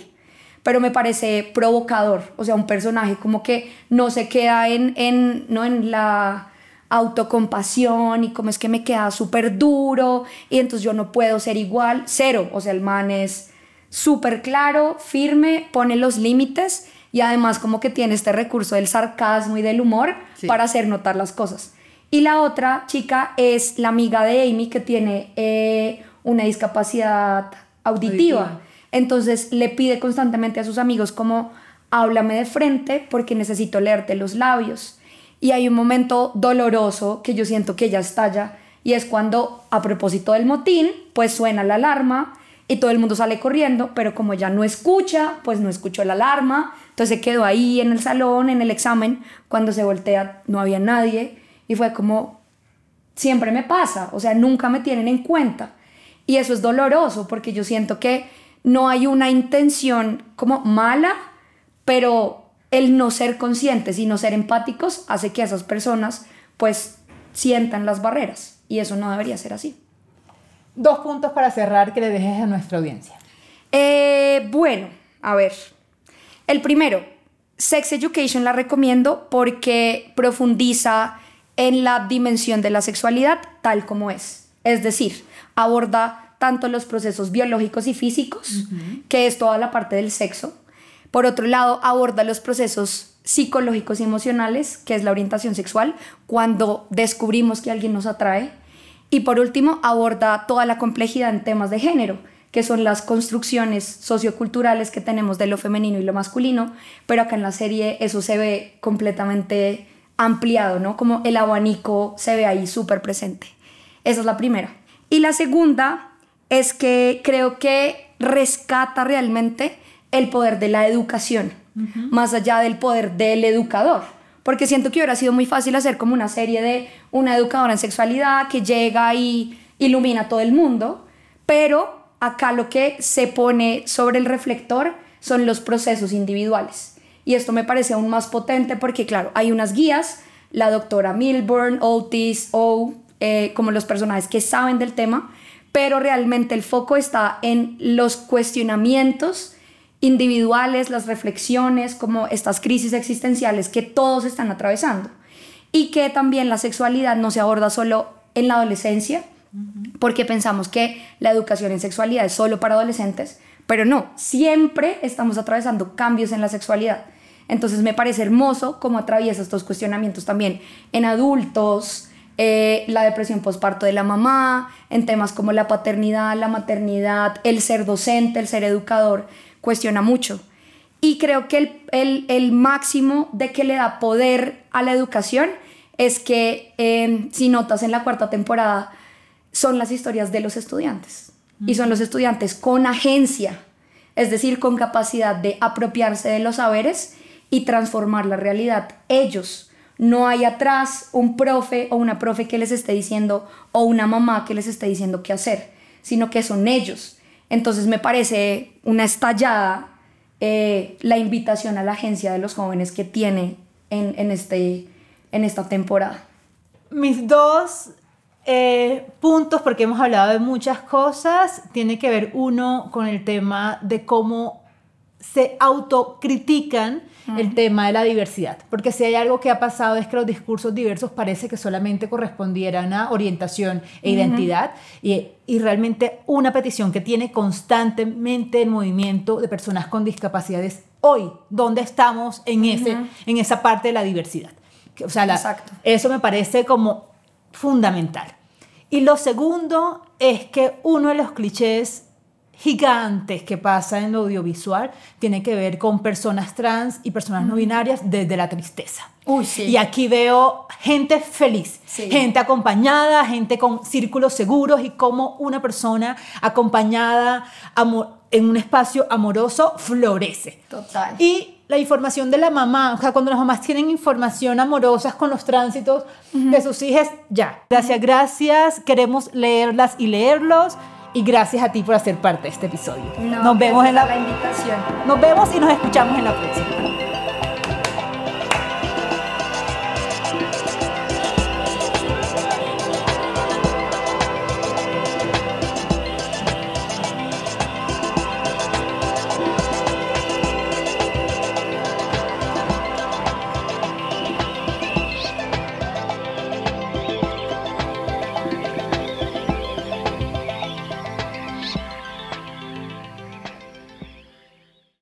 pero me parece provocador, o sea, un personaje como que no se queda en, en, ¿no? en la autocompasión y como es que me queda súper duro y entonces yo no puedo ser igual, cero, o sea, el man es súper claro, firme, pone los límites y además como que tiene este recurso del sarcasmo y del humor para hacer notar las cosas. Y la otra chica es la amiga de Amy que tiene eh, una discapacidad auditiva. auditiva. Entonces le pide constantemente a sus amigos como háblame de frente porque necesito leerte los labios. Y hay un momento doloroso que yo siento que ella estalla y es cuando a propósito del motín pues suena la alarma y todo el mundo sale corriendo, pero como ella no escucha, pues no escuchó la alarma, entonces se quedó ahí en el salón, en el examen, cuando se voltea no había nadie y fue como, siempre me pasa, o sea, nunca me tienen en cuenta. Y eso es doloroso porque yo siento que no hay una intención como mala, pero el no ser conscientes y no ser empáticos hace que esas personas pues sientan las barreras y eso no debería ser así. Dos puntos para cerrar que le dejes a nuestra audiencia. Eh, bueno, a ver. El primero, Sex Education la recomiendo porque profundiza en la dimensión de la sexualidad tal como es. Es decir, aborda tanto los procesos biológicos y físicos, que es toda la parte del sexo. Por otro lado, aborda los procesos psicológicos y emocionales, que es la orientación sexual, cuando descubrimos que alguien nos atrae. Y por último, aborda toda la complejidad en temas de género, que son las construcciones socioculturales que tenemos de lo femenino y lo masculino, pero acá en la serie eso se ve completamente ampliado, ¿no? Como el abanico se ve ahí súper presente. Esa es la primera. Y la segunda es que creo que rescata realmente el poder de la educación, más allá del poder del educador. Porque siento que hubiera sido muy fácil hacer como una serie de una educadora en sexualidad que llega y ilumina a todo el mundo, pero acá lo que se pone sobre el reflector son los procesos individuales. Y esto me parece aún más potente porque, claro, hay unas guías, la doctora Milburn, Otis, O, eh, como los personajes que saben del tema, pero realmente el foco está en los cuestionamientos individuales, las reflexiones, como estas crisis existenciales que todos están atravesando. Y que también la sexualidad no se aborda solo en la adolescencia, porque pensamos que la educación en sexualidad es solo para adolescentes, pero no, siempre estamos atravesando cambios en la sexualidad. Entonces me parece hermoso cómo atraviesa estos cuestionamientos también en adultos, eh, la depresión postparto de la mamá, en temas como la paternidad, la maternidad, el ser docente, el ser educador, cuestiona mucho. Y creo que el, el- máximo de que le da poder a la educación es que, eh, si notas en la cuarta temporada, son las historias de los estudiantes. Y son los estudiantes con agencia, es decir, con capacidad de apropiarse de los saberes y transformar la realidad ellos. No hay atrás un profe o una profe que les esté diciendo o una mamá que les esté diciendo qué hacer, sino que son ellos. Entonces me parece una estallada eh, la invitación a la agencia de los jóvenes que tiene en, en, este, en esta temporada. Mis dos eh, puntos, porque hemos hablado de muchas cosas, tiene que ver uno con el tema de cómo se autocritican el tema de la diversidad. Porque si hay algo que ha pasado es que los discursos diversos parece que solamente correspondieran a orientación e identidad. Y, y realmente una petición que tiene constantemente el movimiento de personas con discapacidades hoy, ¿dónde estamos en, ese, en esa parte de la diversidad? O sea, la- eso me parece como fundamental. Y lo segundo es que uno de los clichés gigantes que pasa en lo audiovisual tiene que ver con personas trans y personas no binarias desde la tristeza. Uy, sí. Y aquí veo gente feliz, Sí. gente acompañada, gente con círculos seguros y cómo una persona acompañada en un espacio amoroso florece. Total. Y la información de la mamá, o sea, cuando las mamás tienen información amorosas con los tránsitos de sus hijas, ya. Gracias, gracias. Queremos leerlas y leerlos. Y gracias a ti por hacer parte de este episodio. No, nos vemos en la, la invitación. nos vemos y nos escuchamos en la próxima.